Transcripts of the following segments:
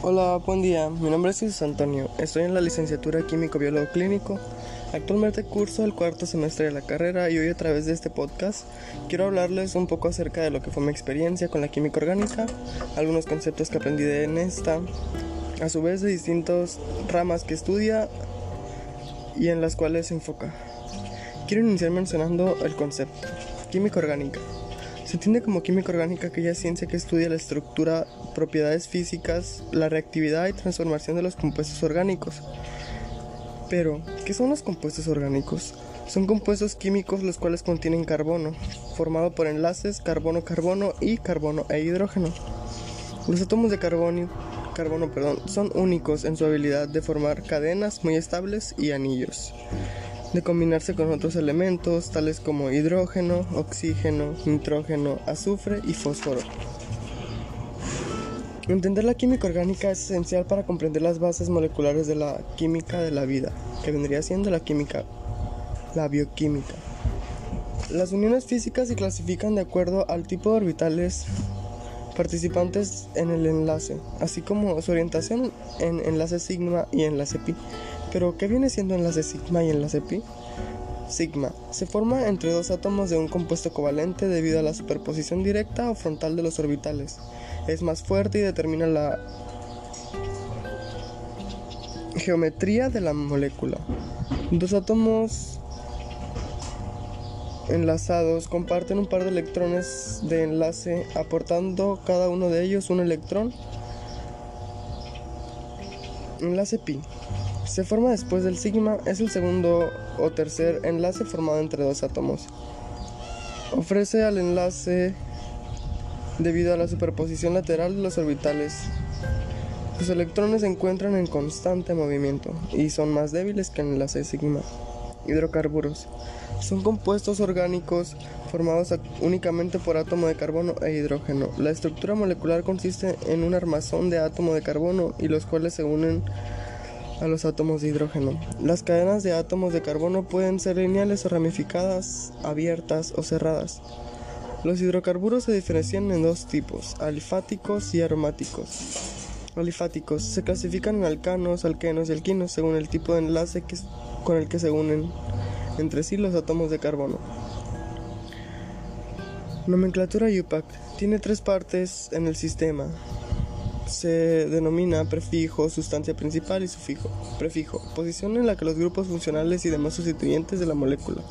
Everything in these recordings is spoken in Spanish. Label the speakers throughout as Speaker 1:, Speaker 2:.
Speaker 1: Hola, buen día. Mi nombre es Jesús Antonio. Estoy en la licenciatura Químico Biólogo Clínico. Actualmente curso el cuarto semestre de la carrera y hoy a través de este podcast quiero hablarles un poco acerca de lo que fue mi experiencia con la química orgánica, algunos conceptos que aprendí en esta, a su vez de distintas ramas que estudia y en las cuales se enfoca. Quiero iniciar mencionando el concepto, química orgánica. Se entiende como química orgánica aquella ciencia que estudia la estructura, propiedades físicas, la reactividad y transformación de los compuestos orgánicos. Pero, ¿qué son los compuestos orgánicos? Son compuestos químicos los cuales contienen carbono, formado por enlaces carbono-carbono y carbono e hidrógeno. Los átomos de carbono, carbono perdón, son únicos en su habilidad de formar cadenas muy estables y anillos de combinarse con otros elementos tales como hidrógeno, oxígeno, nitrógeno, azufre y fósforo. Entender la química orgánica es esencial para comprender las bases moleculares de la química de la vida, que vendría siendo la química, la bioquímica. Las uniones físicas se clasifican de acuerdo al tipo de orbitales participantes en el enlace, así como su orientación en enlace sigma y enlace pi. Pero, ¿qué viene siendo enlace sigma y enlace pi? Sigma se forma entre dos átomos de un compuesto covalente debido a la superposición directa o frontal de los orbitales. Es más fuerte y determina la geometría de la molécula. Dos átomos enlazados comparten un par de electrones de enlace aportando cada uno de ellos un electrón. Enlace pi se forma después del sigma, es el segundo o tercer enlace formado entre dos átomos. Ofrece al enlace debido a la superposición lateral de los orbitales. Los electrones se encuentran en constante movimiento y son más débiles que el enlace sigma. Hidrocarburos. Son compuestos orgánicos formados únicamente por átomo de carbono e hidrógeno. La estructura molecular consiste en un armazón de átomo de carbono y los cuales se unen a los átomos de hidrógeno. Las cadenas de átomos de carbono pueden ser lineales o ramificadas, abiertas o cerradas. Los hidrocarburos se diferencian en dos tipos, alifáticos y aromáticos. Alifáticos se clasifican en alcanos, alquenos y alquinos según el tipo de enlace con el que se unen entre sí los átomos de carbono. Nomenclatura UPAC tiene tres partes en el sistema, se denomina prefijo, sustancia principal y sufijo. Prefijo, posición en la que los grupos funcionales y demás sustituyentes de la molécula.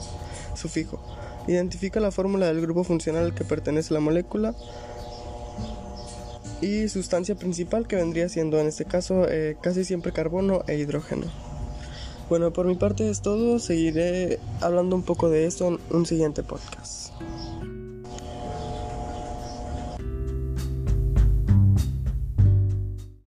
Speaker 1: Sufijo, identifica la fórmula del grupo funcional al que pertenece la molécula. Y sustancia principal que vendría siendo en este caso eh, casi siempre carbono e hidrógeno. Bueno, por mi parte es todo, seguiré hablando un poco de esto en un siguiente podcast.